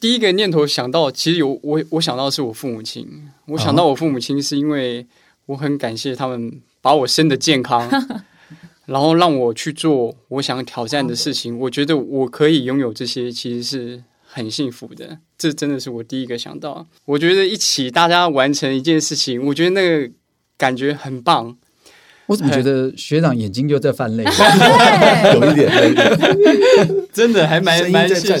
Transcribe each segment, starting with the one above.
第一个念头想到，其实有我，我想到的是我父母亲。我想到我父母亲，是因为我很感谢他们把我生的健康，然后让我去做我想挑战的事情。我觉得我可以拥有这些，其实是很幸福的。这真的是我第一个想到。我觉得一起大家完成一件事情，我觉得那个感觉很棒。我怎么觉得学长眼睛就在泛泪？有一点，真的还蛮蛮在颤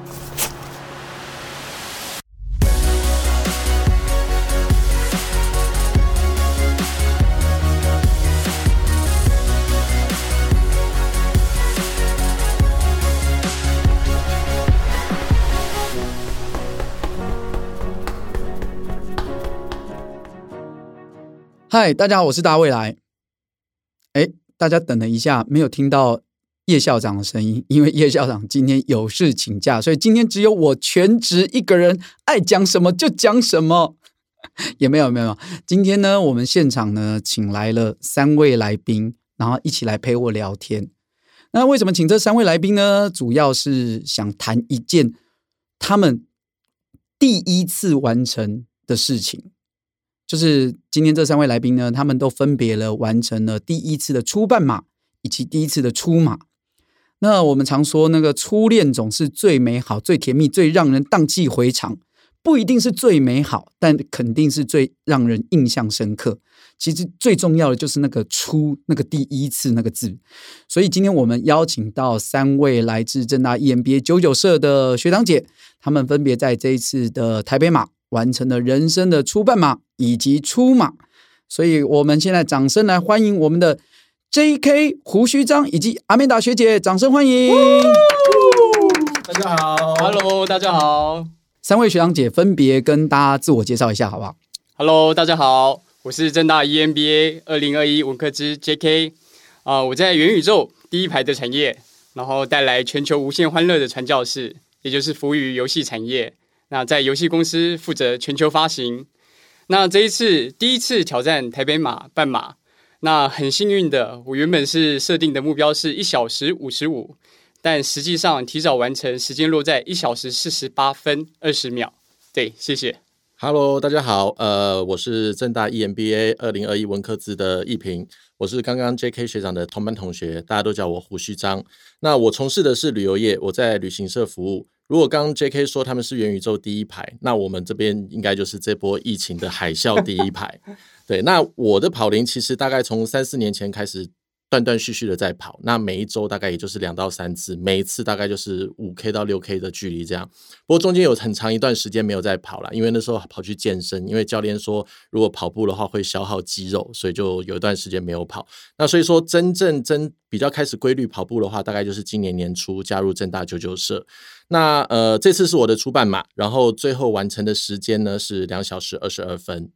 嗨，大家好，我是大未来。哎，大家等了一下，没有听到叶校长的声音，因为叶校长今天有事请假，所以今天只有我全职一个人，爱讲什么就讲什么。也没有没有，今天呢，我们现场呢，请来了三位来宾，然后一起来陪我聊天。那为什么请这三位来宾呢？主要是想谈一件他们第一次完成的事情。就是今天这三位来宾呢，他们都分别了完成了第一次的初半马以及第一次的初马。那我们常说，那个初恋总是最美好、最甜蜜、最让人荡气回肠，不一定是最美好，但肯定是最让人印象深刻。其实最重要的就是那个“初”，那个第一次那个字。所以今天我们邀请到三位来自正大 EMBA 九九社的学长姐，他们分别在这一次的台北马。完成了人生的初半马以及初马，所以我们现在掌声来欢迎我们的 J.K. 胡须章以及阿美达学姐，掌声欢迎！大家好，Hello，大家好，三位学长姐分别跟大家自我介绍一下，好不好？Hello，大家好，我是正大 EMBA 二零二一文科之 J.K. 啊、呃，我在元宇宙第一排的产业，然后带来全球无限欢乐的传教士，也就是服务于游戏产业。那在游戏公司负责全球发行。那这一次第一次挑战台北马半马，那很幸运的，我原本是设定的目标是一小时五十五，但实际上提早完成，时间落在一小时四十八分二十秒。对，谢谢。Hello，大家好，呃，我是正大 EMBA 二零二一文科资的易平，我是刚刚 JK 学长的同班同学，大家都叫我胡须章。那我从事的是旅游业，我在旅行社服务。如果刚刚 J.K. 说他们是元宇宙第一排，那我们这边应该就是这波疫情的海啸第一排。对，那我的跑龄其实大概从三四年前开始。断断续续的在跑，那每一周大概也就是两到三次，每一次大概就是五 K 到六 K 的距离这样。不过中间有很长一段时间没有在跑了，因为那时候跑去健身，因为教练说如果跑步的话会消耗肌肉，所以就有一段时间没有跑。那所以说真正真比较开始规律跑步的话，大概就是今年年初加入正大九九社。那呃这次是我的初半马，然后最后完成的时间呢是两小时二十二分。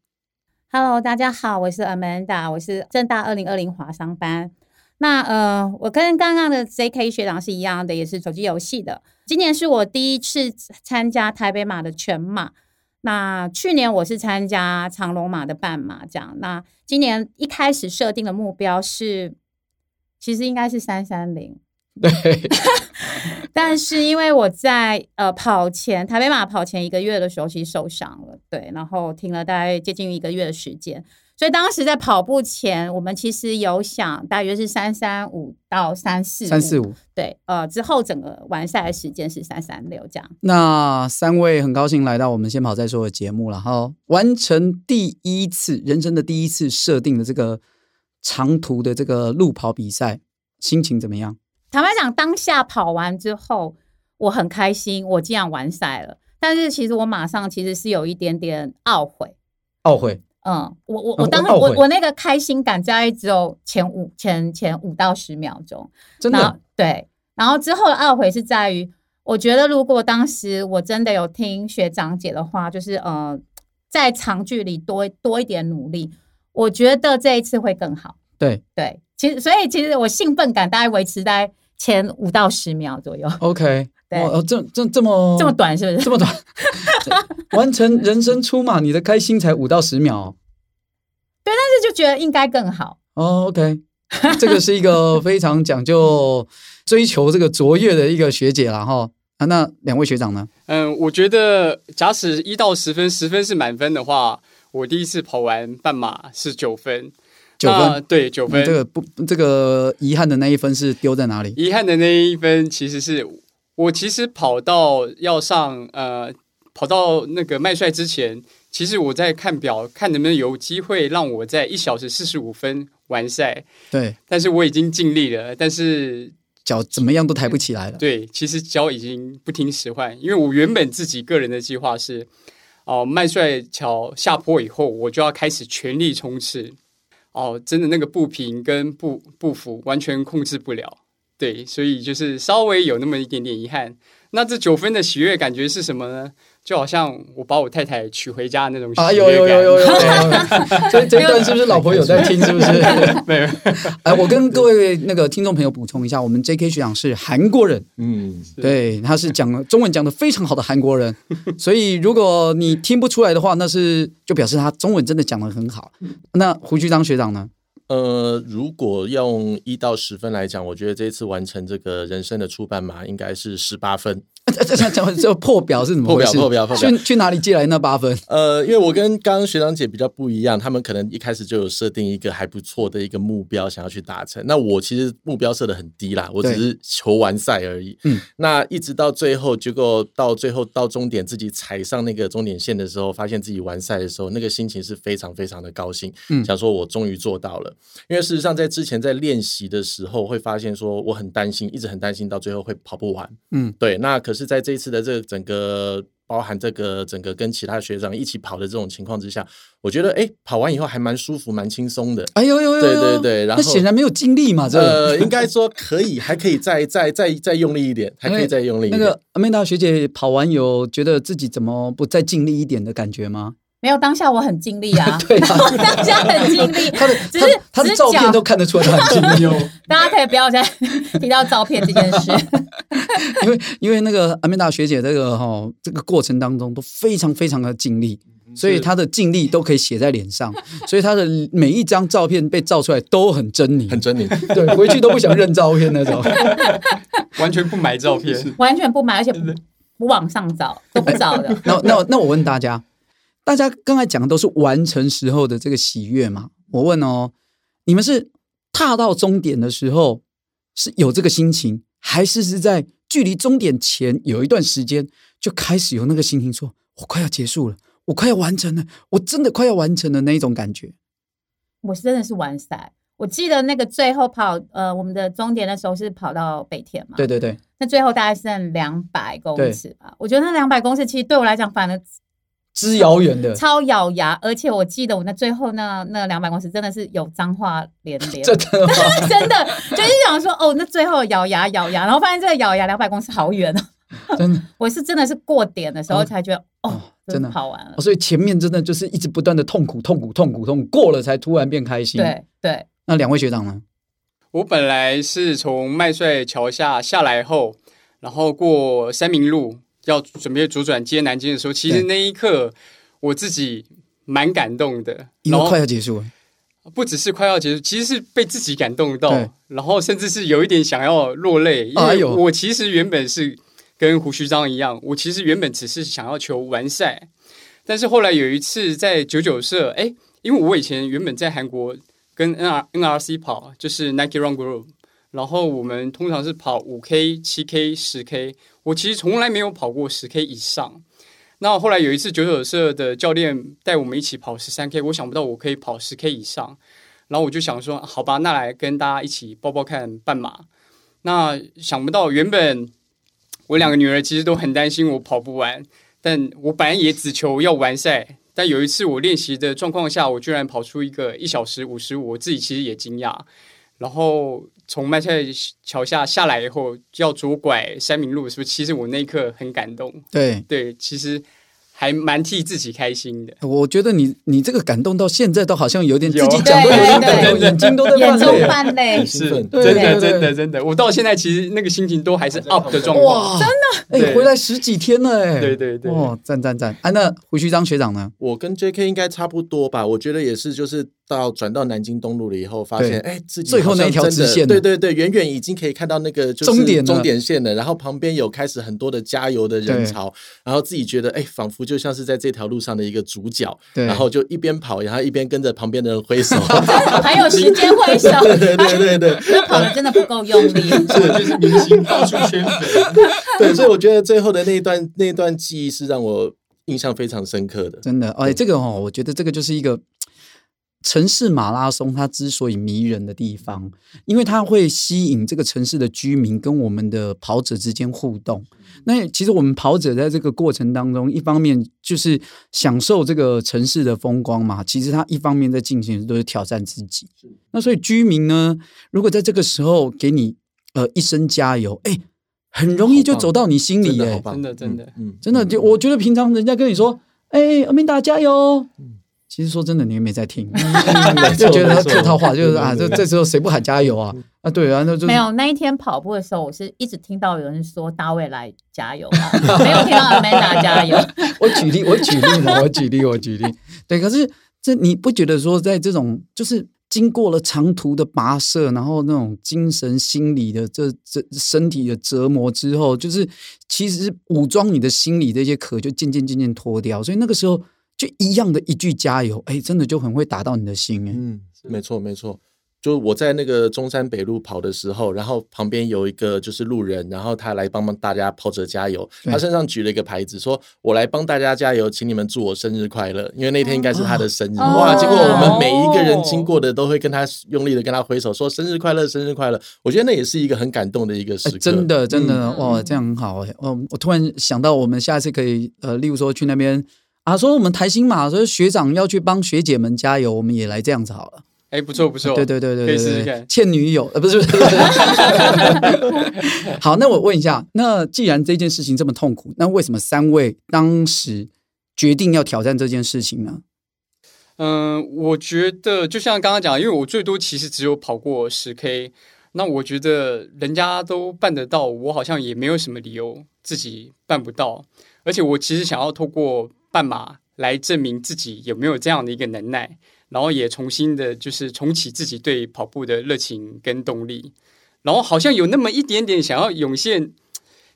Hello，大家好，我是 Amanda，我是正大二零二零华商班。那呃，我跟刚刚的 J.K. 学长是一样的，也是手机游戏的。今年是我第一次参加台北马的全马。那去年我是参加长隆马的半马，这样。那今年一开始设定的目标是，其实应该是三三零。对。但是因为我在呃跑前台北马跑前一个月的时候，其实受伤了，对，然后停了大概接近一个月的时间。所以当时在跑步前，我们其实有想大约是三三五到三四三四五，对，呃，之后整个完赛的时间是三三六这样。那三位很高兴来到我们先跑再说的节目了哈，完成第一次人生的第一次设定的这个长途的这个路跑比赛，心情怎么样？坦白讲，当下跑完之后，我很开心，我竟然完赛了。但是其实我马上其实是有一点点懊悔，懊悔。嗯，我我我当时我我那个开心感大概只有前五前前五到十秒钟，真的对。然后之后的懊悔是在于，我觉得如果当时我真的有听学长姐的话，就是呃，在长距离多多一点努力，我觉得这一次会更好。对对，其实所以其实我兴奋感大概维持在前五到十秒左右。OK，对哦，这这这么这么短是不是？这么短，完成人生出马，你的开心才五到十秒。对，但是就觉得应该更好。哦，OK，这个是一个非常讲究追求这个卓越的一个学姐了哈。啊，那两位学长呢？嗯，我觉得假使一到十分，十分是满分的话，我第一次跑完半马是九分，九分，对，九分。这个不，这个遗憾的那一分是丢在哪里？遗憾的那一分其实是我其实跑到要上呃，跑到那个麦帅之前，其实我在看表，看能不能有机会让我在一小时四十五分完赛。对，但是我已经尽力了，但是。脚怎么样都抬不起来了。对，其实脚已经不听使唤，因为我原本自己个人的计划是，哦、呃，麦帅桥下坡以后，我就要开始全力冲刺。哦、真的那个不平跟步步幅完全控制不了。对，所以就是稍微有那么一点点遗憾。那这九分的喜悦感觉是什么呢？就好像我把我太太娶回家的那种喜悦感。啊，有有有有有。所以 这一段是不是老婆有在听？是不是？没有。哎，我跟各位那个听众朋友补充一下，我们 J.K. 学长是韩国人。嗯，对，他是讲中文讲的非常好的韩国人。所以如果你听不出来的话，那是就表示他中文真的讲的很好。那胡局长学长呢？呃，如果用一到十分来讲，我觉得这次完成这个人生的初版码应该是十八分。这这这这破表是怎么回事？破表破表破表。去去哪里借来那八分？呃，因为我跟刚刚学长姐比较不一样，他们可能一开始就有设定一个还不错的一个目标，想要去达成。那我其实目标设的很低啦，我只是求完赛而已。嗯。那一直到最后，结果到最后到终点，自己踩上那个终点线的时候，发现自己完赛的时候，那个心情是非常非常的高兴。嗯。想说我终于做到了，因为事实上在之前在练习的时候，会发现说我很担心，一直很担心到最后会跑不完。嗯。对。那可是在这一次的这个。整个包含这个整个跟其他学长一起跑的这种情况之下，我觉得哎，跑完以后还蛮舒服，蛮轻松的。哎呦呦呦，对对对，然后那显然没有尽力嘛，这个、呃，应该说可以，还可以再再再再用力一点，还可以再用力一点。那个 Amanda 学姐跑完有觉得自己怎么不再尽力一点的感觉吗？没有，当下我很尽力啊，对啊，当下很尽力。他的只是他的照片都看得出来他很尽力哦。大家可以不要再提到照片这件事，因为因为那个阿美达学姐这个哈、哦、这个过程当中都非常非常的尽力，所以她的尽力都可以写在脸上，所以她的每一张照片被照出来都很狰狞，很狰狞。对，回去都不想认照片那种，完全不买照片，完全不买，而且不不往上找，都不找的。那那那我问大家。大家刚才讲的都是完成时候的这个喜悦嘛？我问哦，你们是踏到终点的时候是有这个心情，还是是在距离终点前有一段时间就开始有那个心情说，说我快要结束了，我快要完成了，我真的快要完成了那一种感觉？我是真的是完赛。我记得那个最后跑，呃，我们的终点的时候是跑到北田嘛？对对对。那最后大概剩两百公尺吧？我觉得那两百公尺其实对我来讲，反而。之遥远的，超咬牙，而且我记得我那最后那那两百公尺真的是有脏话连连，真的 真的就是想说哦，那最后咬牙咬牙，然后发现这个咬牙两百公尺好远哦，真的，我是真的是过点的时候才觉得哦，哦，真的好玩了，所以前面真的就是一直不断的痛苦痛苦痛苦痛苦，过了才突然变开心，对对。那两位学长呢？我本来是从麦帅桥下下来后，然后过三明路。要准备左转接南京的时候，其实那一刻我自己蛮感动的，因为快要结束了。不只是快要结束，其实是被自己感动到，然后甚至是有一点想要落泪，因为我其实原本是跟胡须章一样，我其实原本只是想要求完赛，但是后来有一次在九九社，哎，因为我以前原本在韩国跟 N R N R C 跑，就是 Nike Run Group。然后我们通常是跑五 K、七 K、十 K，我其实从来没有跑过十 K 以上。那后来有一次九九社的教练带我们一起跑十三 K，我想不到我可以跑十 K 以上。然后我就想说，好吧，那来跟大家一起报报看半马。那想不到原本我两个女儿其实都很担心我跑不完，但我本来也只求要完赛。但有一次我练习的状况下，我居然跑出一个一小时五十五，我自己其实也惊讶。然后从麦菜桥下下来以后，就要左拐三明路，是不是？其实我那一刻很感动。对对，其实还蛮替自己开心的。我觉得你你这个感动到现在都好像有点自己有讲都有点 感动，眼睛都在眼中泛泪。是真的，真的，真的，我到现在其实那个心情都还是 up 的状况。哇，真的，哎，回来十几天了，哎，对对对哦，赞赞赞！啊，那胡须章学长呢？我跟 J.K. 应该差不多吧，我觉得也是，就是到转到南京东路了以后，发现对哎，自己最后那一条直线对对对，远远已经可以看到那个就是终点终点线了，然后旁边有开始很多的加油的人潮，然后自己觉得哎，仿佛就像是在这条路上的一个主角，对然后就一边跑，然后一边跟着旁边的人挥手，还有时间挥手，对对对对对。那跑的真的不够用力。是就是明星跑出圈粉。对，所以我觉得最后的那一段那一段记忆是让我印象非常深刻的。真的，哎，这个哦，我觉得这个就是一个城市马拉松，它之所以迷人的地方，因为它会吸引这个城市的居民跟我们的跑者之间互动。那其实我们跑者在这个过程当中，一方面就是享受这个城市的风光嘛，其实他一方面在进行的都是挑战自己。那所以居民呢，如果在这个时候给你呃一声加油，哎，很容易就走到你心里耶。真的，真的真的嗯，嗯真的，就我觉得平常人家跟你说，哎，阿明达加油。其实说真的，你也没在听，就觉得客套话就是啊，这这时候谁不喊加油啊？啊，对啊，那就没有那一天跑步的时候，我是一直听到有人说大卫来加油啊，没有听到 Amanda 加油。我举例，我举例嘛，我举例，我举例。对，可是这你不觉得说，在这种就是经过了长途的跋涉，然后那种精神、心理的这这身体的折磨之后，就是其实武装你的心理这些壳就渐渐渐渐脱掉，所以那个时候。就一样的一句加油，哎，真的就很会打到你的心，哎，嗯，没错没错。就我在那个中山北路跑的时候，然后旁边有一个就是路人，然后他来帮帮大家跑者加油，他身上举了一个牌子，说我来帮大家加油，请你们祝我生日快乐，因为那天应该是他的生日。哦、哇！结果我们每一个人经过的都会跟他用力的跟他挥手，说生日快乐，生日快乐。我觉得那也是一个很感动的一个时刻，真的真的、嗯、哇，这样很好哎。哦，我突然想到，我们下次可以呃，例如说去那边。啊，说我们台新马，说学长要去帮学姐们加油，我们也来这样子好了。哎，不错不错，对对对对，对，可以试试看。欠女友呃，不是。不是 好，那我问一下，那既然这件事情这么痛苦，那为什么三位当时决定要挑战这件事情呢？嗯、呃，我觉得就像刚刚讲，因为我最多其实只有跑过十 K，那我觉得人家都办得到，我好像也没有什么理由自己办不到。而且我其实想要透过半马来证明自己有没有这样的一个能耐，然后也重新的，就是重启自己对跑步的热情跟动力，然后好像有那么一点点想要涌现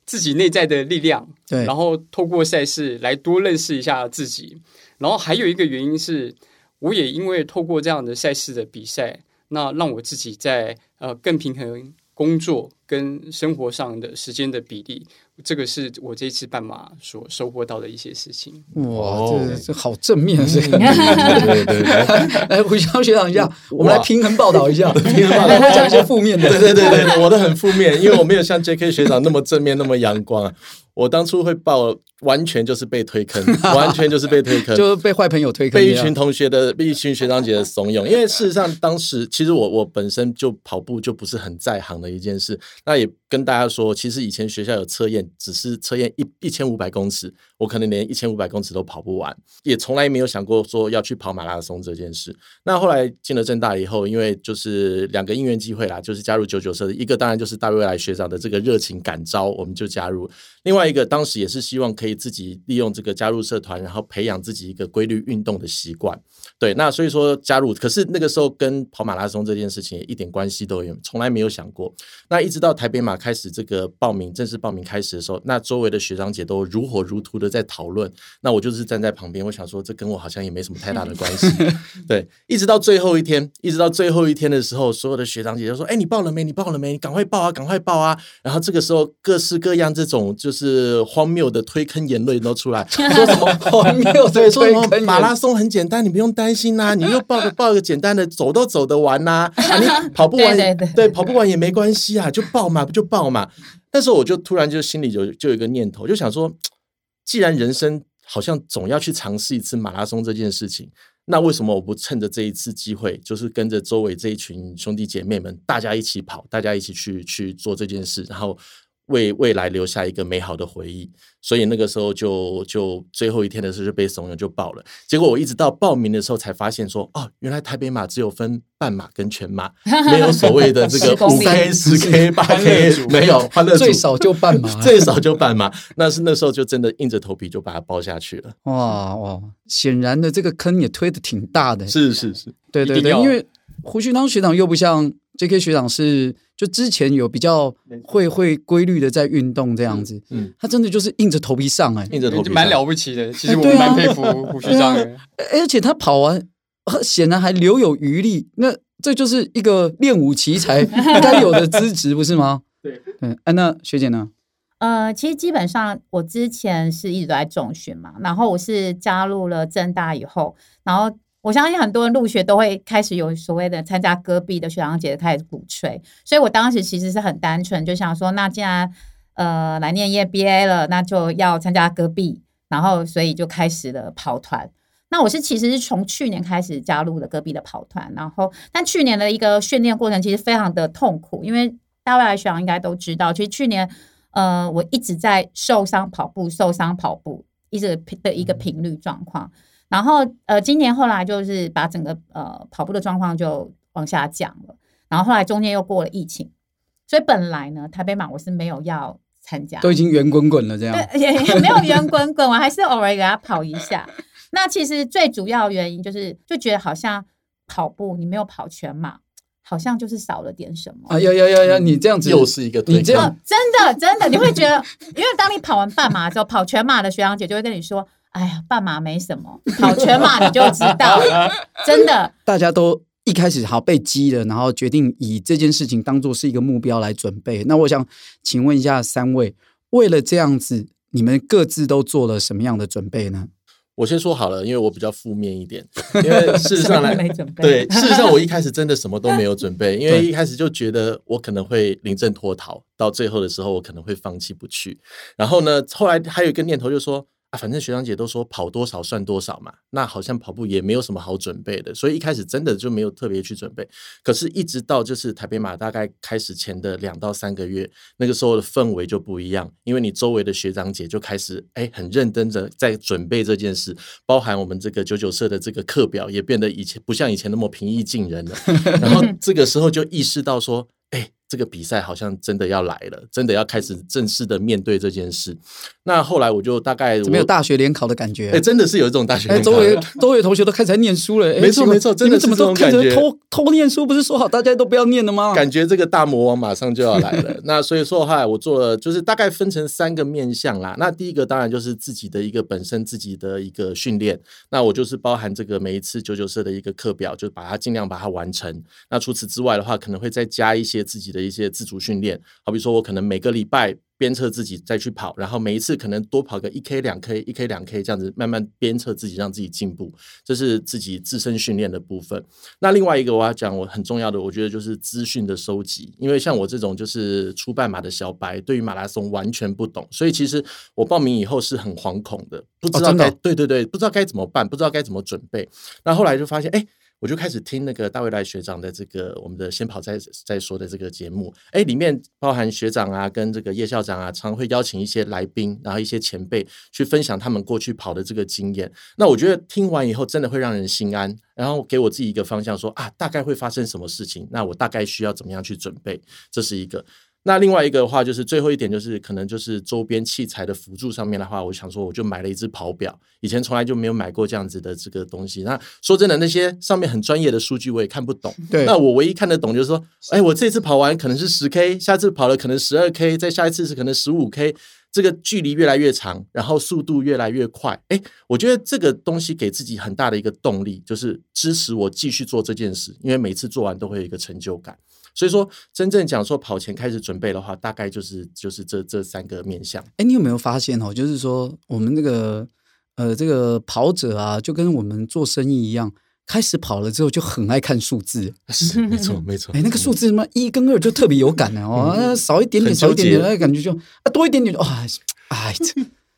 自己内在的力量，对，然后透过赛事来多认识一下自己，然后还有一个原因是，我也因为透过这样的赛事的比赛，那让我自己在呃更平衡工作跟生活上的时间的比例。这个是我这次半马所收获到的一些事情。哇，这这好正面，这个。对对对，来，胡须学长一下，我们来平衡报道一下，平衡报道，讲一些负面的。对对对对，我的很负面，因为我没有像 J.K. 学长那么正面，那么阳光啊。我当初会报，完全就是被推坑，完全就是被推坑，就是被坏朋友推坑，被一群同学的，被一群学长姐的怂恿。因为事实上，当时其实我我本身就跑步就不是很在行的一件事。那也跟大家说，其实以前学校有测验，只是测验一一千五百公尺，我可能连一千五百公尺都跑不完，也从来没有想过说要去跑马拉松这件事。那后来进了正大以后，因为就是两个因缘机会啦，就是加入九九社一个，当然就是大未来学长的这个热情感召，我们就加入。另外一个，当时也是希望可以自己利用这个加入社团，然后培养自己一个规律运动的习惯。对，那所以说加入，可是那个时候跟跑马拉松这件事情也一点关系都没有，从来没有想过。那一直到台北马开始这个报名正式报名开始的时候，那周围的学长姐都如火如荼的在讨论，那我就是站在旁边，我想说这跟我好像也没什么太大的关系。对，一直到最后一天，一直到最后一天的时候，所有的学长姐就说：“哎，你报了没？你报了没？你赶快报啊，赶快报啊！”然后这个时候各式各样这种就。是荒谬的推坑言论都出来，说什么荒谬？对，说什么马拉松很简单，你不用担心呐、啊，你又报个报个简单的，走都走得完呐、啊，啊，你 跑不完，对，对，跑不完也没关系啊，就报嘛，不就报嘛。那时候我就突然就心里就就有一个念头，就想说，既然人生好像总要去尝试一次马拉松这件事情，那为什么我不趁着这一次机会，就是跟着周围这一群兄弟姐妹们，大家一起跑，大家一起去去做这件事，然后。为未来留下一个美好的回忆。所以那个时候就就最后一天的时候就被怂恿就报了。结果我一直到报名的时候才发现说，哦，原来台北马只有分半马跟全马，没有所谓的这个 五 K、十 K、八 K，没有欢乐最少就半马，最少就半马。那是那时候就真的硬着头皮就把它报下去了。哇哇，显然的这个坑也推的挺大的。是是是，对对对，因为胡旭当学长又不像 J.K. 学长是。就之前有比较会会规律的在运动这样子，嗯，嗯，他真的就是硬着头皮上哎、欸，硬着头皮蛮了不起的。其实我蛮佩服胡学长的、啊啊，而且他跑完显然还留有余力，那这就是一个练武奇才 该有的资质，不是吗？对，嗯，哎，那学姐呢？呃，其实基本上我之前是一直都在重训嘛，然后我是加入了正大以后，然后。我相信很多人入学都会开始有所谓的参加戈壁的学长姐开始鼓吹，所以我当时其实是很单纯，就想说，那既然呃来念 EMBA 了，那就要参加戈壁，然后所以就开始了跑团。那我是其实是从去年开始加入了戈壁的跑团，然后但去年的一个训练过程其实非常的痛苦，因为大外来学长应该都知道，其实去年呃我一直在受伤跑步，受伤跑步，一直的一个频率状况。然后，呃，今年后来就是把整个呃跑步的状况就往下降了。然后后来中间又过了疫情，所以本来呢，台北马我是没有要参加，都已经圆滚滚了这样，对，也 也没有圆滚滚，我还是偶尔给他跑一下。那其实最主要原因就是就觉得好像跑步你没有跑全马，好像就是少了点什么。啊，要要要要，你这样子又是一个你这样真的真的你会觉得，因为当你跑完半马之后，跑全马的学长姐就会跟你说。哎呀，半马没什么，跑全马你就知道了，真的。大家都一开始好被激了，然后决定以这件事情当做是一个目标来准备。那我想请问一下三位，为了这样子，你们各自都做了什么样的准备呢？我先说好了，因为我比较负面一点，因为事实上来没准备。对，事实上我一开始真的什么都没有准备，因为一开始就觉得我可能会临阵脱逃，到最后的时候我可能会放弃不去。然后呢，后来还有一个念头就是说。啊，反正学长姐都说跑多少算多少嘛，那好像跑步也没有什么好准备的，所以一开始真的就没有特别去准备。可是，一直到就是台北马大概开始前的两到三个月，那个时候的氛围就不一样，因为你周围的学长姐就开始哎很认真的在准备这件事，包含我们这个九九社的这个课表也变得以前不像以前那么平易近人了，然后这个时候就意识到说。这个比赛好像真的要来了，真的要开始正式的面对这件事。那后来我就大概没有大学联考的感觉，哎，真的是有一种大学联考。周围周围同学都开始在念书了，没错没错，真的怎么都开始偷偷念书？不是说好大家都不要念了吗？感觉这个大魔王马上就要来了。那所以说的话，我做了就是大概分成三个面向啦。那第一个当然就是自己的一个本身自己的一个训练。那我就是包含这个每一次九九社的一个课表，就把它尽量把它完成。那除此之外的话，可能会再加一些自己的一些自主训练。好比说，我可能每个礼拜鞭策自己再去跑，然后每一次可能多跑个一 K、两 K、一 K、两 K 这样子，慢慢鞭策自己，让自己进步，这是自己自身训练的部分。那另外一个我要讲，我很重要的，我觉得就是资讯的收集，因为像我这种就是初半马的小白，对于马拉松完全不懂，所以其实我报名以后是很惶恐的，不知道该、哦、对对对，不知道该怎么办，不知道该怎么准备。那后来就发现，哎。我就开始听那个大卫来学长的这个我们的先跑再再说的这个节目，哎，里面包含学长啊，跟这个叶校长啊，常会邀请一些来宾，然后一些前辈去分享他们过去跑的这个经验。那我觉得听完以后，真的会让人心安，然后给我自己一个方向，说啊，大概会发生什么事情，那我大概需要怎么样去准备，这是一个。那另外一个的话，就是最后一点，就是可能就是周边器材的辅助上面的话，我想说，我就买了一只跑表，以前从来就没有买过这样子的这个东西。那说真的，那些上面很专业的数据我也看不懂。对，那我唯一看得懂就是说，哎，我这次跑完可能是十 K，下次跑了可能十二 K，再下一次是可能十五 K，这个距离越来越长，然后速度越来越快。哎，我觉得这个东西给自己很大的一个动力，就是支持我继续做这件事，因为每次做完都会有一个成就感。所以说，真正讲说跑前开始准备的话，大概就是就是这这三个面向。哎，你有没有发现哦？就是说，我们那个呃，这个跑者啊，就跟我们做生意一样，开始跑了之后就很爱看数字。是，没错，没错。哎，那个数字什么一跟二就特别有感的哦，嗯、少一点点，少一点点，那感觉就啊多一点点，哇，哎，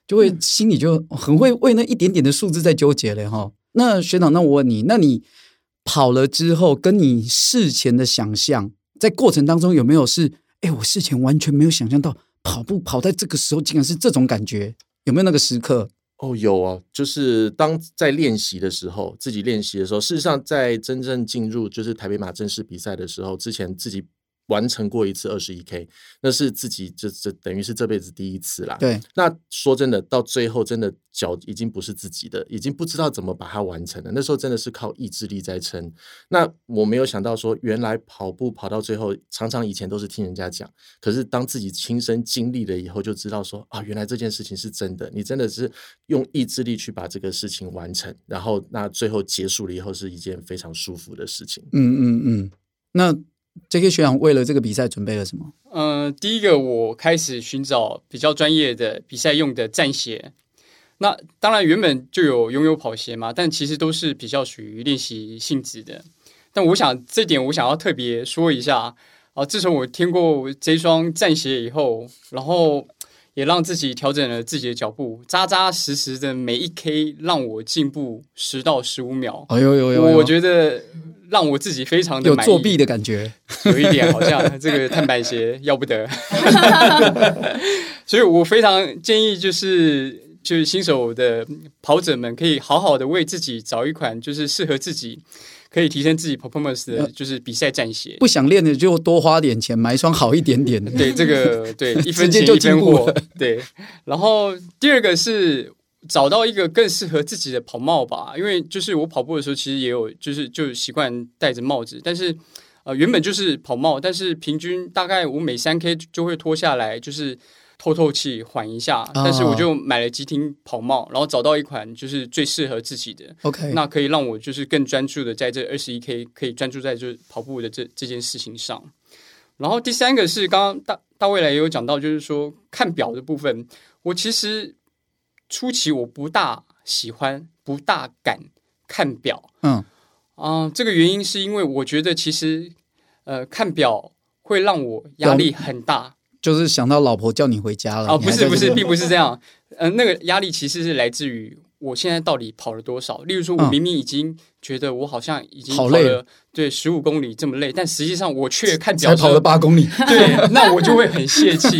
就会心里就很会为那一点点的数字在纠结嘞哈、哦。那学长，那我问你，那你跑了之后，跟你事前的想象？在过程当中有没有是，哎，我事前完全没有想象到跑步跑在这个时候竟然是这种感觉，有没有那个时刻？哦，有啊，就是当在练习的时候，自己练习的时候，事实上在真正进入就是台北马正式比赛的时候，之前自己。完成过一次二十一 K，那是自己这这等于是这辈子第一次啦。对，那说真的，到最后真的脚已经不是自己的，已经不知道怎么把它完成了。那时候真的是靠意志力在撑。那我没有想到说，原来跑步跑到最后，常常以前都是听人家讲，可是当自己亲身经历了以后，就知道说啊，原来这件事情是真的。你真的是用意志力去把这个事情完成，然后那最后结束了以后，是一件非常舒服的事情。嗯嗯嗯，那。J.K. 学长为了这个比赛准备了什么？嗯、第一个我开始寻找比较专业的比赛用的战鞋。那当然原本就有拥有跑鞋嘛，但其实都是比较属于练习性质的。但我想这点我想要特别说一下啊，自从我听过这双战鞋以后，然后。也让自己调整了自己的脚步，扎扎实实的每一 K 让我进步十到十五秒。哎呦呦呦！我觉得让我自己非常的有作弊的感觉，有一点好像 这个碳板鞋要不得。所以我非常建议，就是就是新手的跑者们可以好好的为自己找一款就是适合自己。可以提升自己 performance 的就是比赛战鞋，不想练的就多花点钱买一双好一点点的。对，这个对 一分钱一分货。对，然后第二个是找到一个更适合自己的跑帽吧，因为就是我跑步的时候其实也有就是就习惯戴着帽子，但是呃原本就是跑帽，但是平均大概我每三 K 就会脱下来就是。透透气，缓一下。但是我就买了急停跑帽，然后找到一款就是最适合自己的。OK，那可以让我就是更专注的在这二十一 K，可以专注在就是跑步的这这件事情上。然后第三个是刚刚大大未来也有讲到，就是说看表的部分。我其实初期我不大喜欢，不大敢看表。嗯啊、呃，这个原因是因为我觉得其实呃看表会让我压力很大。就是想到老婆叫你回家了哦，不是不是，并不是这样。嗯、呃，那个压力其实是来自于我现在到底跑了多少。例如说，我明明已经觉得我好像已经跑了对十五公里这么累，但实际上我却看表才跑了八公里。对，那我就会很泄气。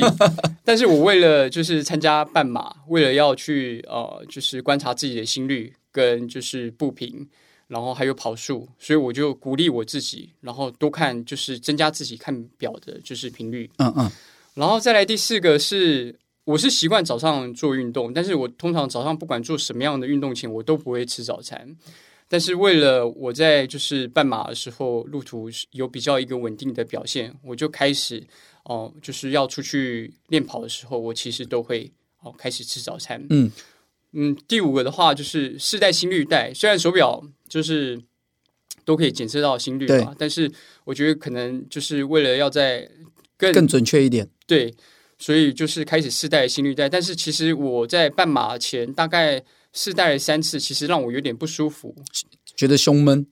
但是我为了就是参加半马，为了要去呃，就是观察自己的心率跟就是步频，然后还有跑速，所以我就鼓励我自己，然后多看就是增加自己看表的就是频率。嗯嗯。然后再来第四个是，我是习惯早上做运动，但是我通常早上不管做什么样的运动前，我都不会吃早餐。但是为了我在就是半马的时候路途有比较一个稳定的表现，我就开始哦、呃，就是要出去练跑的时候，我其实都会哦开始吃早餐。嗯嗯，第五个的话就是试戴心率带，虽然手表就是都可以检测到心率嘛，但是我觉得可能就是为了要在更，更准确一点。对，所以就是开始试戴心率带，但是其实我在半马前大概试戴了三次，其实让我有点不舒服，觉得胸闷。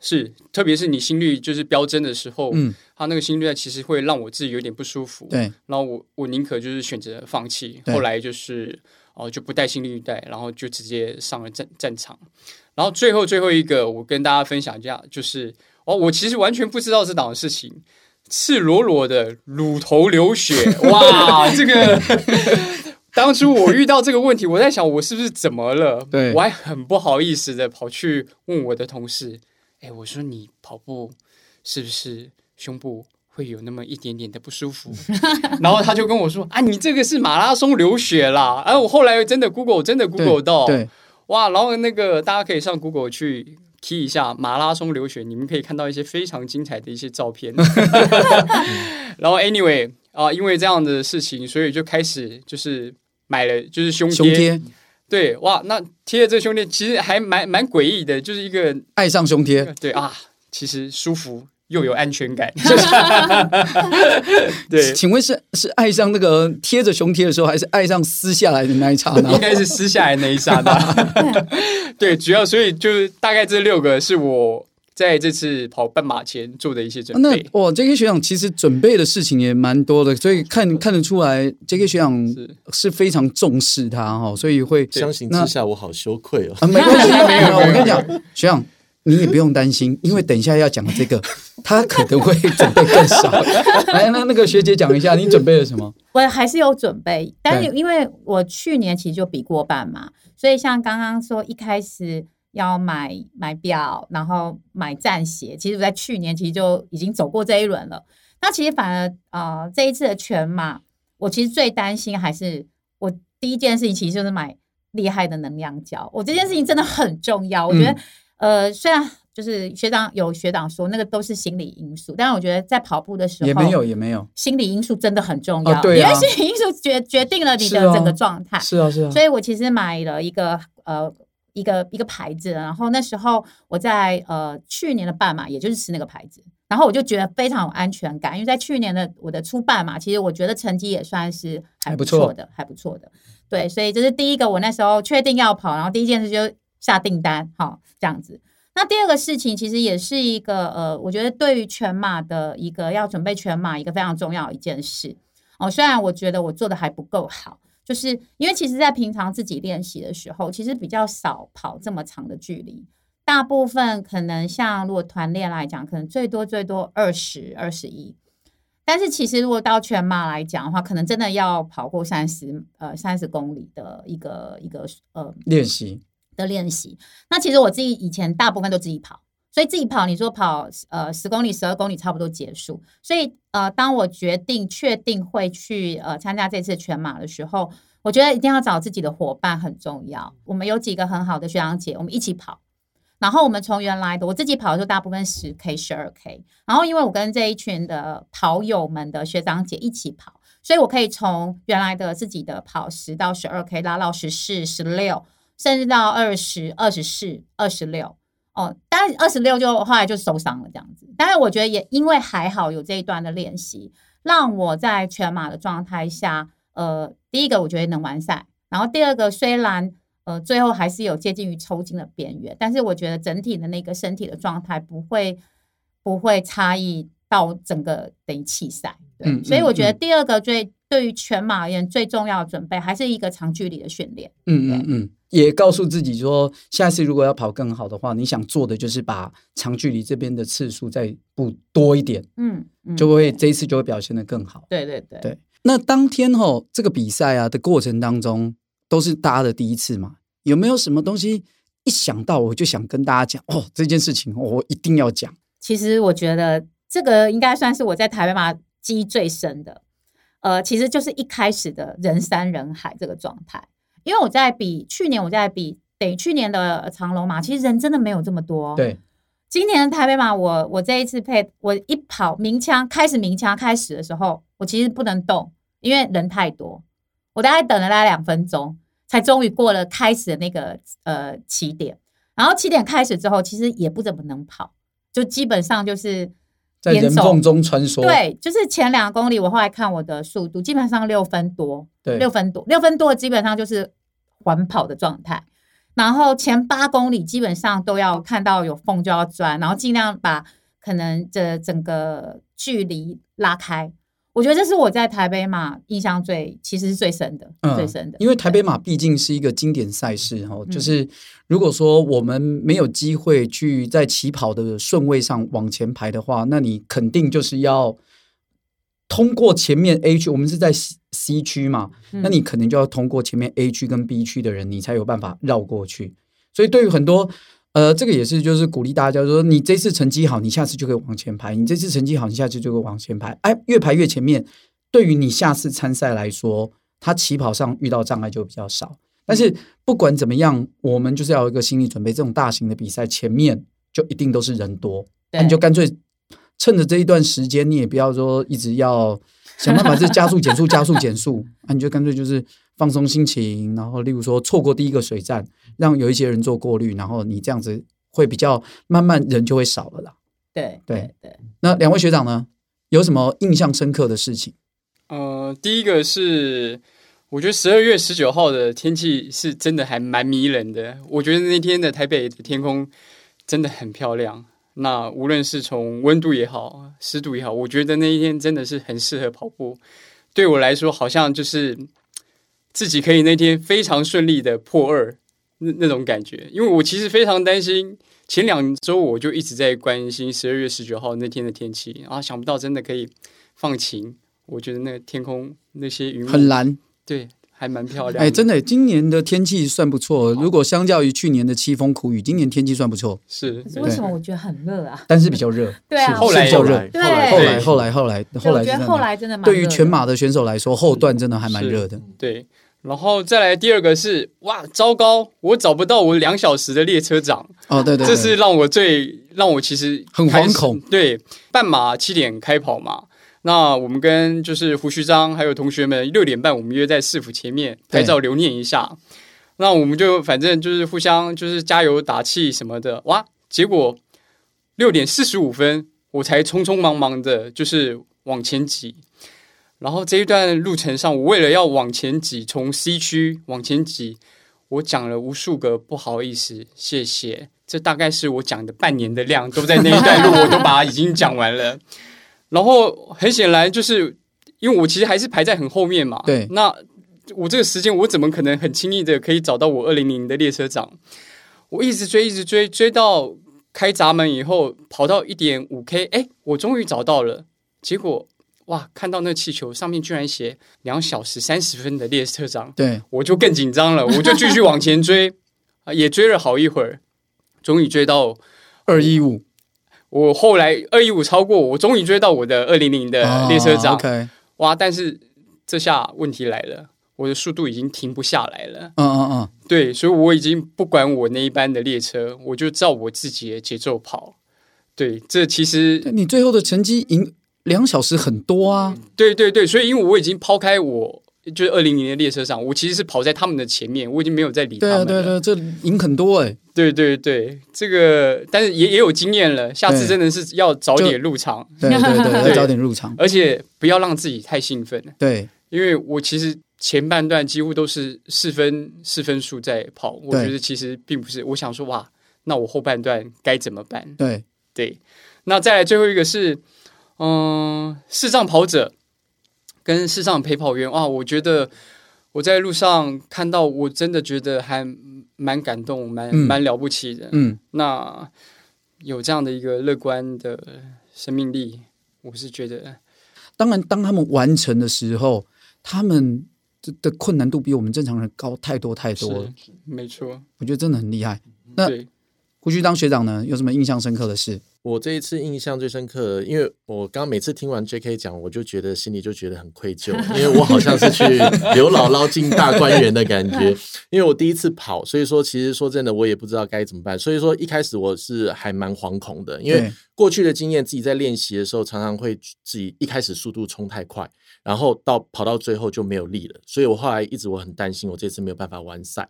是，特别是你心率就是飙增的时候，嗯，它那个心率带其实会让我自己有点不舒服。对，然后我我宁可就是选择放弃，后来就是哦、呃、就不带心率带，然后就直接上了战战场。然后最后最后一个，我跟大家分享一下，就是哦，我其实完全不知道这档的事情。赤裸裸的乳头流血，哇！这个 当初我遇到这个问题，我在想我是不是怎么了？对，我还很不好意思的跑去问我的同事，哎，我说你跑步是不是胸部会有那么一点点的不舒服？然后他就跟我说啊，你这个是马拉松流血啦！哎，我后来真的 Google 真的 Google 到，对，对哇！然后那个大家可以上 Google 去。提一下马拉松流血，你们可以看到一些非常精彩的一些照片。然后，anyway 啊，因为这样的事情，所以就开始就是买了就是胸贴。胸贴，对，哇，那贴了这个胸贴其实还蛮蛮诡异的，就是一个爱上胸贴。对啊，其实舒服。又有安全感，对，请问是是爱上那个贴着胸贴的时候，还是爱上撕下来的那一刹那？应该是撕下来那一刹那。对，主要所以就是大概这六个是我在这次跑半马前做的一些准备。那哇，J.K. 学长其实准备的事情也蛮多的，所以看看得出来，J.K. 学长是非常重视他哈，所以会相形之下我好羞愧哦。啊，没关系，没有，我跟你讲，学长。你也不用担心，因为等一下要讲的这个，他可能会准备更少。来，那那个学姐讲一下，你准备了什么？我还是有准备，但是因为我去年其实就比过半嘛，所以像刚刚说一开始要买买表，然后买战鞋，其实我在去年其实就已经走过这一轮了。那其实反而呃这一次的全马，我其实最担心还是我第一件事情其实就是买厉害的能量胶。我这件事情真的很重要，我觉得、嗯、呃虽然就是学长有学长说那个都是心理因素，但是我觉得在跑步的时候也没有也没有心理因素真的很重要，哦、对、啊、因为心理因素决 决定了你的整个状态。是啊是啊，是啊，所以我其实买了一个呃一个一个牌子，然后那时候我在呃去年的半马，也就是吃那个牌子。然后我就觉得非常有安全感，因为在去年的我的初半马，其实我觉得成绩也算是还不错的，还不错的。对，所以这是第一个，我那时候确定要跑，然后第一件事就下订单，好这样子。那第二个事情其实也是一个呃，我觉得对于全马的一个要准备全马一个非常重要一件事哦。虽然我觉得我做的还不够好，就是因为其实在平常自己练习的时候，其实比较少跑这么长的距离。大部分可能像如果团练来讲，可能最多最多二十二十一，但是其实如果到全马来讲的话，可能真的要跑过三十呃三十公里的一个一个呃练习的练习。那其实我自己以前大部分都自己跑，所以自己跑，你说跑呃十公里十二公里差不多结束。所以呃，当我决定确定会去呃参加这次全马的时候，我觉得一定要找自己的伙伴很重要。我们有几个很好的学长姐，我们一起跑。然后我们从原来的我自己跑的时候，大部分十 K、十二 K。然后因为我跟这一群的跑友们的学长姐一起跑，所以我可以从原来的自己的跑十到十二 K 拉到十四、十六，甚至到二十二、十四、二十六。哦，但是二十六就后来就受伤了这样子。但是我觉得也因为还好有这一段的练习，让我在全马的状态下，呃，第一个我觉得能完赛，然后第二个虽然。呃，最后还是有接近于抽筋的边缘，但是我觉得整体的那个身体的状态不会不会差异到整个等于弃赛。对，嗯，所以我觉得第二个最，嗯，对于全马而言最重要的准备还是一个长距离的训练。嗯嗯嗯，也告诉自己说，下次如果要跑更好的话，你想做的就是把长距离这边的次数再补多一点，嗯，嗯，就会这一次就会表现得更好。对对对对。那当天吼这个比赛啊的过程当中。都是大家的第一次嘛？有没有什么东西一想到我就想跟大家讲哦？这件事情我一定要讲。其实我觉得这个应该算是我在台北马记忆最深的。呃，其实就是一开始的人山人海这个状态。因为我在比去年，我在比等于去年的长荣马，其实人真的没有这么多。对，今年的台北马，我我这一次配我一跑鸣枪开始鸣枪开始的时候，我其实不能动，因为人太多，我大概等了大概两分钟。才终于过了开始的那个呃起点，然后起点开始之后，其实也不怎么能跑，就基本上就是在人缝中穿梭。对，就是前两公里，我后来看我的速度，基本上六分多，对，六分多，六分多基本上就是缓跑的状态。然后前八公里基本上都要看到有缝就要钻，然后尽量把可能这整个距离拉开。我觉得这是我在台北马印象最其实是最深的，嗯、最深的。因为台北马毕竟是一个经典赛事哈，就是如果说我们没有机会去在起跑的顺位上往前排的话，那你肯定就是要通过前面 A 区，我们是在 C 区嘛，那你可能就要通过前面 A 区跟 B 区的人，你才有办法绕过去。所以对于很多。呃，这个也是，就是鼓励大家说，你这次成绩好，你下次就可以往前排；你这次成绩好，你下次就可以往前排。哎，越排越前面，对于你下次参赛来说，他起跑上遇到障碍就比较少。但是不管怎么样，我们就是要有一个心理准备，这种大型的比赛前面就一定都是人多，那你就干脆趁着这一段时间，你也不要说一直要想办法这加速减速加速减速，那你就干脆就是。放松心情，然后例如说错过第一个水站，让有一些人做过滤，然后你这样子会比较慢慢人就会少了啦。对对对。那两位学长呢，有什么印象深刻的事情？呃，第一个是我觉得十二月十九号的天气是真的还蛮迷人的。我觉得那天的台北的天空真的很漂亮。那无论是从温度也好，湿度也好，我觉得那一天真的是很适合跑步。对我来说，好像就是。自己可以那天非常顺利的破二，那那种感觉。因为我其实非常担心，前两周我就一直在关心十二月十九号那天的天气，然后想不到真的可以放晴。我觉得那个天空那些云很蓝，对。还蛮漂亮，哎，真的，今年的天气算不错。如果相较于去年的凄风苦雨，今年天气算不错。是，可是为什么我觉得很热啊？但是比较热，对啊，后来比较热，对，后来后来后来后来，我觉得后来真的蛮热。对于全马的选手来说，后段真的还蛮热的。对，然后再来第二个是，哇，糟糕，我找不到我两小时的列车长。哦，对对，这是让我最让我其实很惶恐。对，半马七点开跑嘛。那我们跟就是胡须章还有同学们六点半，我们约在市府前面拍照留念一下。那我们就反正就是互相就是加油打气什么的。哇，结果六点四十五分，我才匆匆忙忙的，就是往前挤。然后这一段路程上，我为了要往前挤，从 C 区往前挤，我讲了无数个不好意思，谢谢。这大概是我讲的半年的量，都在那一段路，我都把它已经讲完了。然后很显然就是，因为我其实还是排在很后面嘛。对。那我这个时间，我怎么可能很轻易的可以找到我二零零的列车长？我一直追，一直追，追到开闸门以后，跑到一点五 K，哎，我终于找到了。结果哇，看到那气球上面居然写两小时三十分的列车长，对，我就更紧张了，我就继续往前追，啊，也追了好一会儿，终于追到二一五。我后来二一五超过，我终于追到我的二零零的列车长。Oh, okay. 哇！但是这下问题来了，我的速度已经停不下来了。嗯嗯嗯，对，所以我已经不管我那一班的列车，我就照我自己的节奏跑。对，这其实你最后的成绩赢两小时很多啊。对对对，所以因为我已经抛开我。就是二零零的列车上，我其实是跑在他们的前面，我已经没有在理他们了。对啊，对啊，这赢很多哎、欸。对对对，这个但是也也有经验了，下次真的是要早点入场。对对对，对，要早点入场，而且不要让自己太兴奋。对，因为我其实前半段几乎都是四分四分数在跑，我觉得其实并不是。我想说哇，那我后半段该怎么办？对对，那再来最后一个是，嗯，视障跑者。跟视障陪跑员啊，我觉得我在路上看到，我真的觉得还蛮感动，蛮蛮了不起的。嗯，那有这样的一个乐观的生命力，我是觉得，当然，当他们完成的时候，他们的困难度比我们正常人高太多太多了。没错，我觉得真的很厉害。那胡须当学长呢，有什么印象深刻的事？我这一次印象最深刻，因为我刚每次听完 J.K. 讲，我就觉得心里就觉得很愧疚，因为我好像是去 刘姥姥进大观园的感觉。因为我第一次跑，所以说其实说真的，我也不知道该怎么办。所以说一开始我是还蛮惶恐的，因为过去的经验，自己在练习的时候常常会自己一开始速度冲太快，然后到跑到最后就没有力了。所以我后来一直我很担心，我这次没有办法完赛。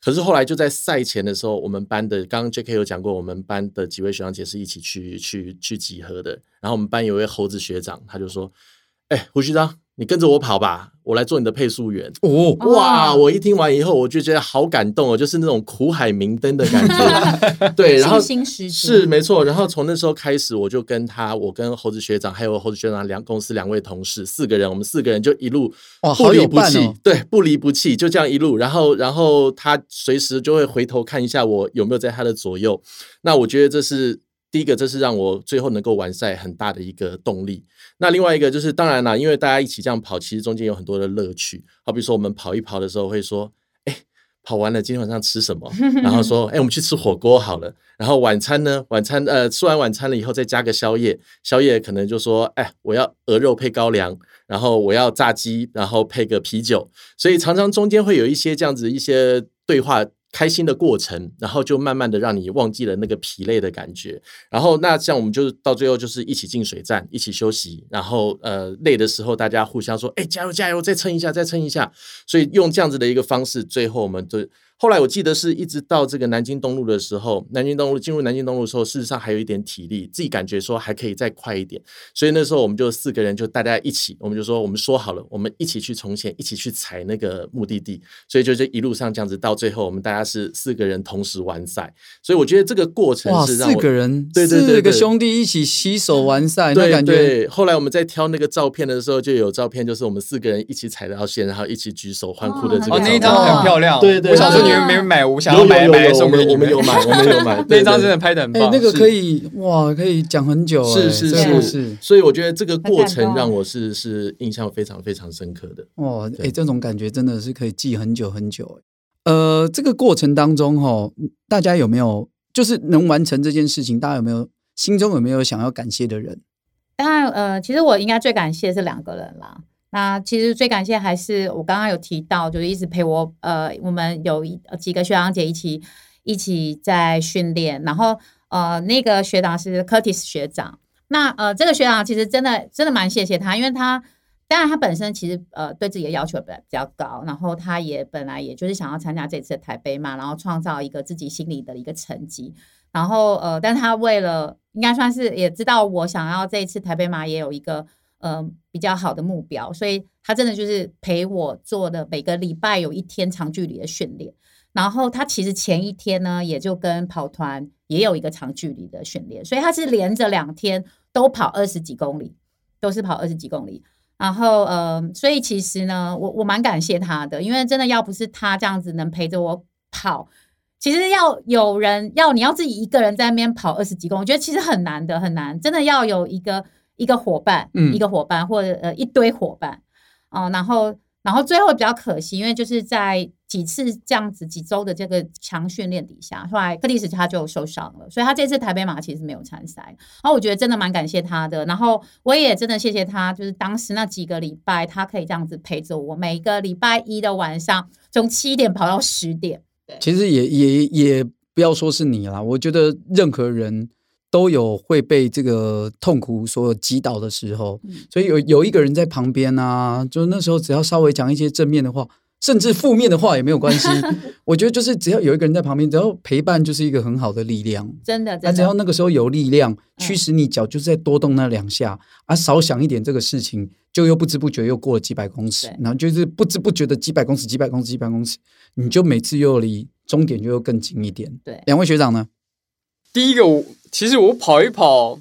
可是后来就在赛前的时候，我们班的刚刚 J.K. 有讲过，我们班的几位学长姐是一起去去去集合的。然后我们班有位猴子学长，他就说：“哎、胡旭章，你跟着我跑吧，我来做你的配速员。”哦，哇！我一听完以后，我就觉得好感动哦，就是那种苦海明灯的感觉。对，然后是没错。然后从那时候开始，我就跟他，我跟猴子学长还有猴子学长两公司两位同事四个人，我们四个人就一路。不离不弃，对，不离不弃，就这样一路，然后，然后他随时就会回头看一下我有没有在他的左右。那我觉得这是第一个，这是让我最后能够完赛很大的一个动力。那另外一个就是，当然啦，因为大家一起这样跑，其实中间有很多的乐趣。好比说，我们跑一跑的时候会说。哎跑完了，今天晚上吃什么？然后说，哎、欸，我们去吃火锅好了。然后晚餐呢？晚餐呃，吃完晚餐了以后再加个宵夜。宵夜可能就说，哎，我要鹅肉配高粱，然后我要炸鸡，然后配个啤酒。所以常常中间会有一些这样子一些对话。开心的过程，然后就慢慢的让你忘记了那个疲累的感觉。然后那像我们就是到最后就是一起进水站，一起休息。然后呃累的时候，大家互相说：“哎，加油加油，再撑一下，再撑一下。”所以用这样子的一个方式，最后我们就。后来我记得是一直到这个南京东路的时候，南京东路进入南京东路的时候，事实上还有一点体力，自己感觉说还可以再快一点，所以那时候我们就四个人就大家一起，我们就说我们说好了，我们一起去从前，一起去踩那个目的地，所以就这一路上这样子，到最后我们大家是四个人同时完赛，所以我觉得这个过程是让四个人对对对，四个兄弟一起携手完赛，对，那感觉对。后来我们在挑那个照片的时候，就有照片，就是我们四个人一起踩到线，然后一起举手欢呼的这个照片，哦，那一张很。漂亮，对对，我想说。你们没有买，我想要买买来送给你们我们有买，我们有买，那张真的拍的很哎、棒。那个可以哇，可以讲很久、是是是所以我觉得这个过程让我是是印象非常非常深刻的。哇，哎、对这种感觉真的是可以记很久很久。呃，这个过程当中哈，大家有没有就是能完成这件事情？大家有没有心中有没有想要感谢的人？当然，呃，其实我应该最感谢是两个人啦。那其实最感谢还是我刚刚有提到，就是一直陪我，呃，我们有一几个学长姐一起一起在训练，然后呃，那个学长是 Curtis 学长。那呃，这个学长其实真的真的蛮谢谢他，因为他当然他本身其实呃对自己的要求比较比较高，然后他也本来也就是想要参加这次的台北马，然后创造一个自己心里的一个成绩。然后呃，但他为了应该算是也知道我想要这一次台北马也有一个呃比较好的目标，所以他真的就是陪我做的每个礼拜有一天长距离的训练。然后他其实前一天呢，也就跟跑团也有一个长距离的训练，所以他是连着两天都跑二十几公里，都是跑二十几公里。然后呃，所以其实呢，我我蛮感谢他的，因为真的要不是他这样子能陪着我跑。其实要有人要你要自己一个人在那边跑二十几公里，我觉得其实很难的，很难。真的要有一个一个伙伴，嗯一个伙伴或者呃一堆伙伴哦、呃。然后然后最后比较可惜，因为就是在几次这样子几周的这个强训练底下，后来克里斯他就受伤了，所以他这次台北马其实没有参赛。然后我觉得真的蛮感谢他的，然后我也真的谢谢他，就是当时那几个礼拜，他可以这样子陪着我，每个礼拜一的晚上从七点跑到十点。其实也也也不要说是你啦，我觉得任何人都有会被这个痛苦所击倒的时候，嗯所以有有一个人在旁边啊，就那时候只要稍微讲一些正面的话，甚至负面的话也没有关系。我觉得就是只要有一个人在旁边，只要陪伴就是一个很好的力量。真的，那、啊、只要那个时候有力量驱使你脚，就是再多动那两下、嗯、啊，少想一点这个事情，就又不知不觉又过了几百公尺，然后就是不知不觉的几百公尺、几百公尺、几百公尺，你就每次又离终点就又更近一点。对，两位学长呢？第一个我，其实我跑一跑，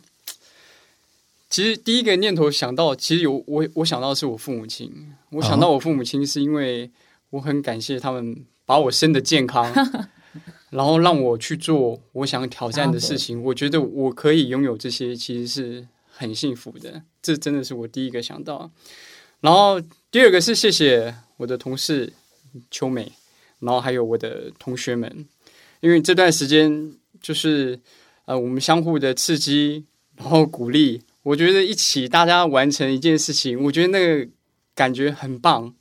其实第一个念头想到，其实有我我想到的是我父母亲，我想到我父母亲是因为我很感谢他们把我生的健康，然后让我去做我想挑战的事情。我觉得我可以拥有这些，其实是很幸福的。这真的是我第一个想到。然后第二个是谢谢我的同事秋美，然后还有我的同学们，因为这段时间就是呃我们相互的刺激，然后鼓励。我觉得一起大家完成一件事情，我觉得那个感觉很棒。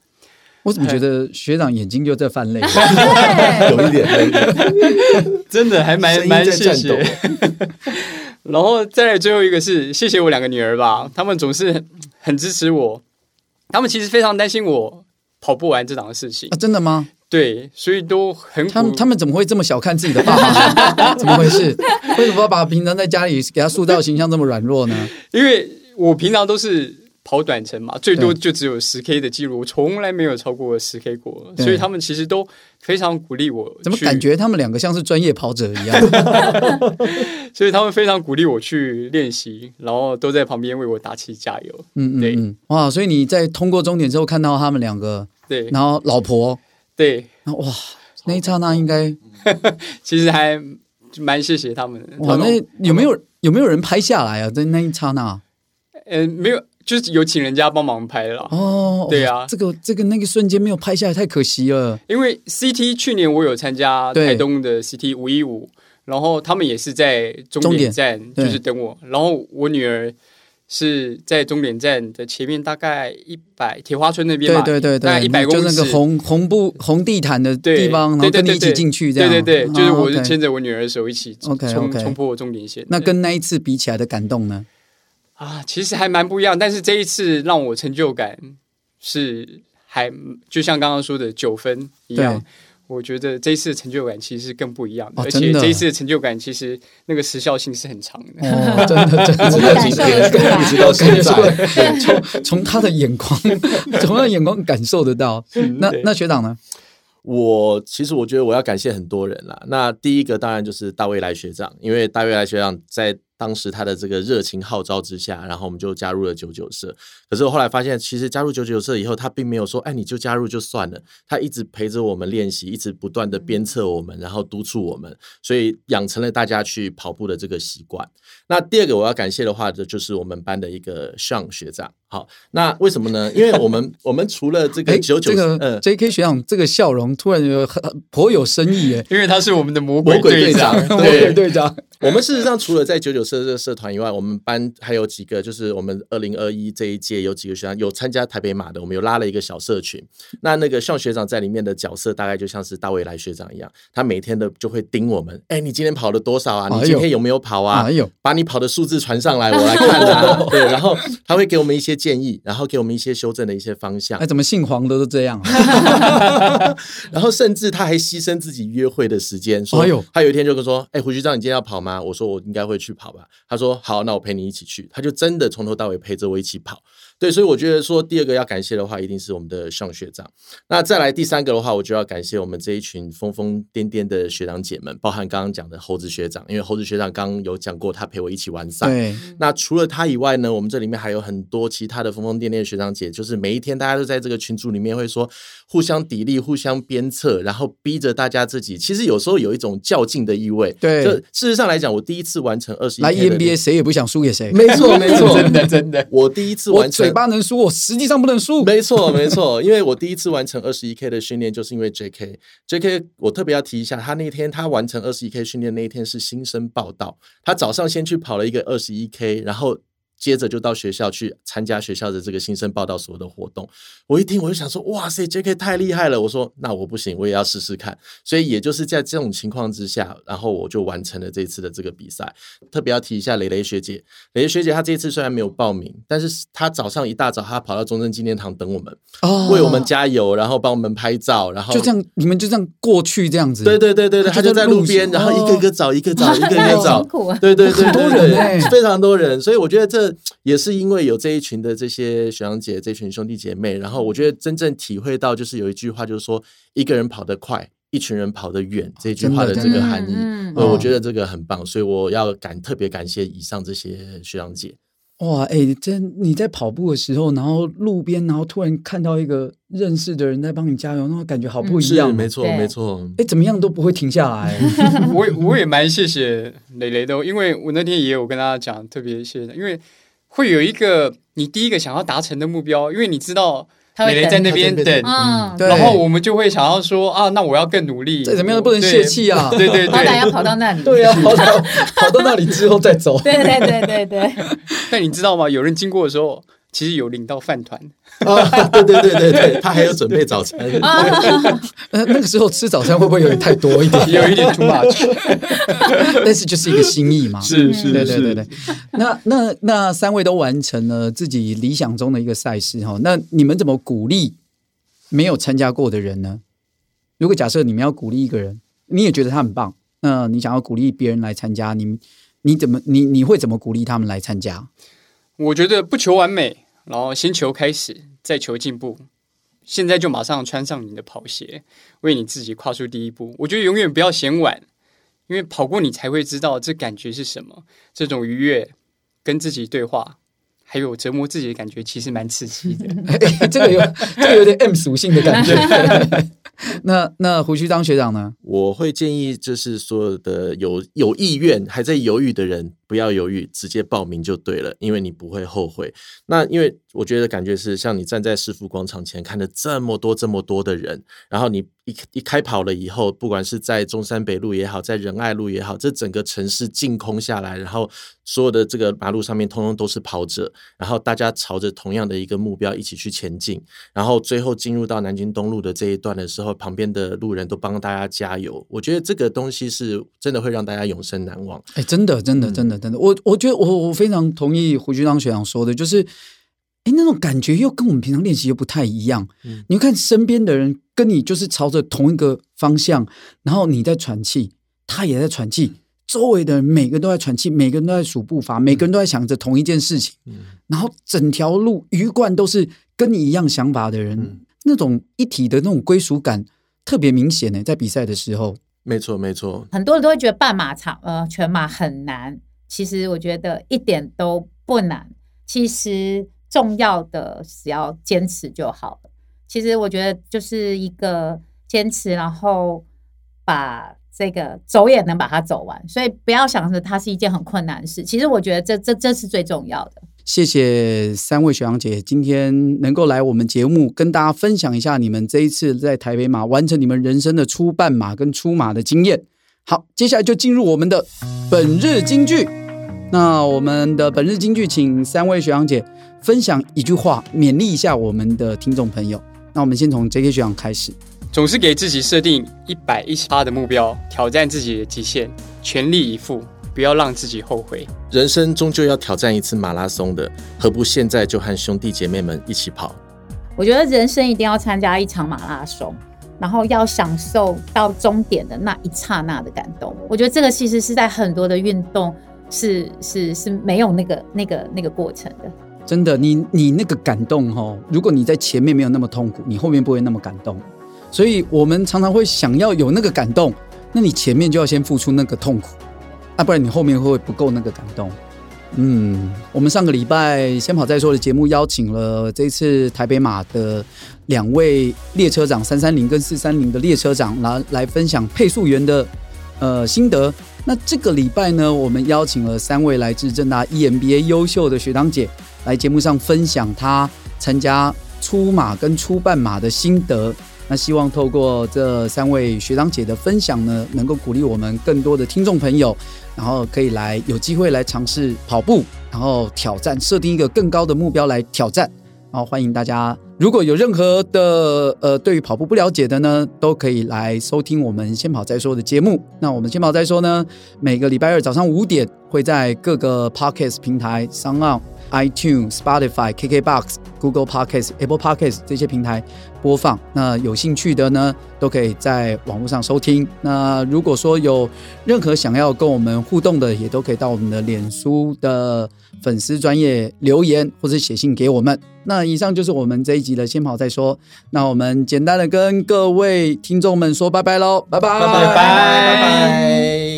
我怎么觉得学长眼睛就在泛泪？有一点，有一点，真的还蛮蛮谢谢。然后再来最后一个是谢谢我两个女儿吧，他们总是很支持我，他们其实非常担心我跑不完这档的事情啊，真的吗？对，所以都很他们他们怎么会这么小看自己的爸爸？怎么回事？为什么爸爸平常在家里给他塑造形象这么软弱呢？因为我平常都是跑短程嘛，最多就只有十 K 的记录，我从来没有超过十 K 过，所以他们其实都非常鼓励我。怎么感觉他们两个像是专业跑者一样？所以他们非常鼓励我去练习，然后都在旁边为我打气加油。嗯嗯嗯，哇！所以你在通过终点之后看到他们两个，对，然后老婆。对，哇，那一刹那应该 其实还蛮谢谢他们的。哇，那有没有有没有人拍下来啊？在那一刹那，呃，没有，就是有请人家帮忙拍了。哦，对啊，这个这个那个瞬间没有拍下来，太可惜了。因为 CT 去年我有参加台东的 CT 五一五，然后他们也是在终点站就是等我，然后我女儿。是在终点站的前面，大概一百铁花村那边嘛，对对对，大概一百公尺，就那个红红布红地毯的地方，然后跟你一起进去，这样，对对对，就是我是牵着我女儿的手一起冲冲破终点线。那跟那一次比起来的感动呢？啊，其实还蛮不一样，但是这一次让我成就感是还就像刚刚说的九分一样。我觉得这一次的成就感其实是更不一样的，哦、而且这一次的成就感其实那个时效性是很长的。哦，真的，真的，我感受得出来，一直到现在，从从他的眼光，从他的眼光感受得到。那那学长呢？我其实我觉得我要感谢很多人啦。那第一个当然就是大未来学长，因为大未来学长在当时他的这个热情号召之下，然后我们就加入了九九社。可是我后来发现，其实加入九九社以后，他并没有说，哎，你就加入就算了。他一直陪着我们练习，一直不断的鞭策我们，然后督促我们，所以养成了大家去跑步的这个习惯。那第二个我要感谢的话，这就是我们班的一个 Sean 学长。好，那为什么呢？因为我们 我们除了这个九九，这个 J.K. 学长这个笑容突然有很颇有深意耶，因为他是我们的魔鬼队长，魔鬼队长。我们事实上除了在九九社这个社团以外，我们班还有几个，就是我们二零二一这一届有几个学长有参加台北马的，我们有拉了一个小社群。那那个 Sean 学长在里面的角色大概就像是大未来学长一样，他每天的就会盯我们，哎，你今天跑了多少啊？你今天有没有跑啊？哎呦，把你跑的数字传上来，我来看啊。对，然后他会给我们一些建议，然后给我们。一些修正的一些方向，哎，怎么姓黄的都这样？啊？然后甚至他还牺牲自己约会的时间，说：“哎呦，他有一天就跟说，哎，胡局长，你今天要跑吗？”我说：“我应该会去跑吧。”他说：“好，那我陪你一起去。”他就真的从头到尾陪着我一起跑。对，所以我觉得说第二个要感谢的话，一定是我们的尚学长。那再来第三个的话，我就要感谢我们这一群疯疯癫癫的学长姐们，包含刚刚讲的猴子学长，因为猴子学长刚刚有讲过，他陪我一起完赛。对。那除了他以外呢，我们这里面还有很多其他的疯疯癫癫的学长姐，就是每一天大家都在这个群组里面会说互相砥砺、互相鞭策，然后逼着大家自己。其实有时候有一种较劲的意味。对。就事实上来讲，我第一次完成二十一来 EMBA，谁也不想输给谁。没错，没错，真的真的。我第一次完成，嘴八能输我。实际上不能输，没错没错，因为我第一次完成二十一 K 的训练，就是因为 JK JK，我特别要提一下，他那天他完成二十一 K 训练那一天是新生报到，他早上先去跑了一个二十一 K，然后。接着就到学校去参加学校的这个新生报道所有的活动。我一听我就想说，哇塞，JK 太厉害了！我说那我不行，我也要试试看。所以也就是在这种情况之下，然后我就完成了这次的这个比赛。特别要提一下蕾蕾学姐，蕾蕾学姐她这一次虽然没有报名，但是她早上一大早她跑到中正纪念堂等我们，哦，为我们加油，然后帮我们拍照，然后就这样，你们就这样过去这样子。对对对对对，她就在路边，然后一个一个找，一个找，一个一个找，对对对，很多人，非常多人，所以我觉得这。也是因为有这一群的这些学长姐，这群兄弟姐妹，然后我觉得真正体会到，就是有一句话，就是说一个人跑得快，一群人跑得远，这句话的这个含义，我觉得这个很棒，所以我要感特别感谢以上这些学长姐。哇，哎、欸，真你在跑步的时候，然后路边，然后突然看到一个认识的人在帮你加油，那种感觉好不一样。没错，没错。哎，怎么样都不会停下来。我我也蛮谢谢磊磊的，因为我那天也有跟大家讲，特别谢谢，因为。会有一个你第一个想要达成的目标，因为你知道蕾蕾在那边等，嗯，然后我们就会想要说啊，那我要更努力，再怎么样都不能泄气啊，对对对，好歹要跑到那里，对啊，跑到跑到那里之后再走，对对对对对。但 你知道吗？有人经过的时候，其实有领到饭团。啊，对对对对对，他还要准备早餐。呃 那个时候吃早餐会不会有点太多一点？有一点 too much，但是就是一个心意嘛。是是，对对对对。那那那三位都完成了自己理想中的一个赛事哈，那你们怎么鼓励没有参加过的人呢？如果假设你们要鼓励一个人，你也觉得他很棒，那你想要鼓励别人来参加，你你怎么你你会怎么鼓励他们来参加？我觉得不求完美。然后先求开始，再求进步。现在就马上穿上你的跑鞋，为你自己跨出第一步。我觉得永远不要嫌晚，因为跑过你才会知道这感觉是什么。这种愉悦，跟自己对话，还有折磨自己的感觉，其实蛮刺激的。欸、这个有这个有点 M 属性的感觉。那那胡须张学长呢？我会建议，就是所有的有有意愿还在犹豫的人。不要犹豫，直接报名就对了，因为你不会后悔。那因为我觉得感觉是像你站在市府广场前，看着这么多这么多的人，然后你一一开跑了以后，不管是在中山北路也好，在仁爱路也好，这整个城市净空下来，然后所有的这个马路上面通通都是跑者，然后大家朝着同样的一个目标一起去前进，然后最后进入到南京东路的这一段的时候，旁边的路人都帮大家加油。我觉得这个东西是真的会让大家永生难忘。哎，真的，真的，真的。我我觉得我我非常同意胡须张学长说的，就是，哎，那种感觉又跟我们平常练习又不太一样。嗯，你看身边的人跟你就是朝着同一个方向，然后你在喘气，他也在喘气，周围的人每个人都在喘气，每个人都在数步伐，每个人都在想着同一件事情。嗯，然后整条路鱼贯都是跟你一样想法的人，嗯，那种一体的那种归属感特别明显呢，在比赛的时候。没错，没错，很多人都会觉得半马场呃全马很难。其实我觉得一点都不难。其实重要的只要坚持就好了。其实我觉得就是一个坚持，然后把这个走也能把它走完。所以不要想着它是一件很困难的事。其实我觉得这这这是最重要的。谢谢三位学长姐今天能够来我们节目，跟大家分享一下你们这一次在台北马完成你们人生的初半马跟初马的经验。好，接下来就进入我们的本日金句。那我们的本日金句，请三位学长姐分享一句话，勉励一下我们的听众朋友。那我们先从 JK 学长开始。总是给自己设定一百一十八的目标，挑战自己的极限，全力以赴。不要让自己后悔。人生终究要挑战一次马拉松的，何不现在就和兄弟姐妹们一起跑？我觉得人生一定要参加一场马拉松，然后要享受到终点的那一刹那的感动。我觉得这个其实是在很多的运动是是是没有那个那个那个过程的。真的，你你那个感动哦，如果你在前面没有那么痛苦，你后面不会那么感动。所以我们常常会想要有那个感动，那你前面就要先付出那个痛苦。啊，不然你后面会不会不够那个感动？嗯，我们上个礼拜先跑再说的节目邀请了这次台北马的两位列车长三三零跟四三零的列车长来来分享配速员的呃心得。那这个礼拜呢，我们邀请了三位来自正大 EMBA 优秀的学长姐来节目上分享她参加初马跟初半马的心得。那希望透过这三位学长姐的分享呢，能够鼓励我们更多的听众朋友，然后可以来有机会来尝试跑步，然后挑战，设定一个更高的目标来挑战。然后欢迎大家，如果有任何的呃对于跑步不了解的呢，都可以来收听我们先跑再说的节目。那我们先跑再说呢，每个礼拜二早上五点会在各个 Podcast 平台上岸。iTunes、Spotify、KKBox、Google Podcast、Apple Podcast 这些平台播放。那有兴趣的呢，都可以在网络上收听。那如果说有任何想要跟我们互动的，也都可以到我们的脸书的粉丝专业留言，或者写信给我们。那以上就是我们这一集的先跑再说。那我们简单的跟各位听众们说拜拜喽，拜拜拜拜拜拜。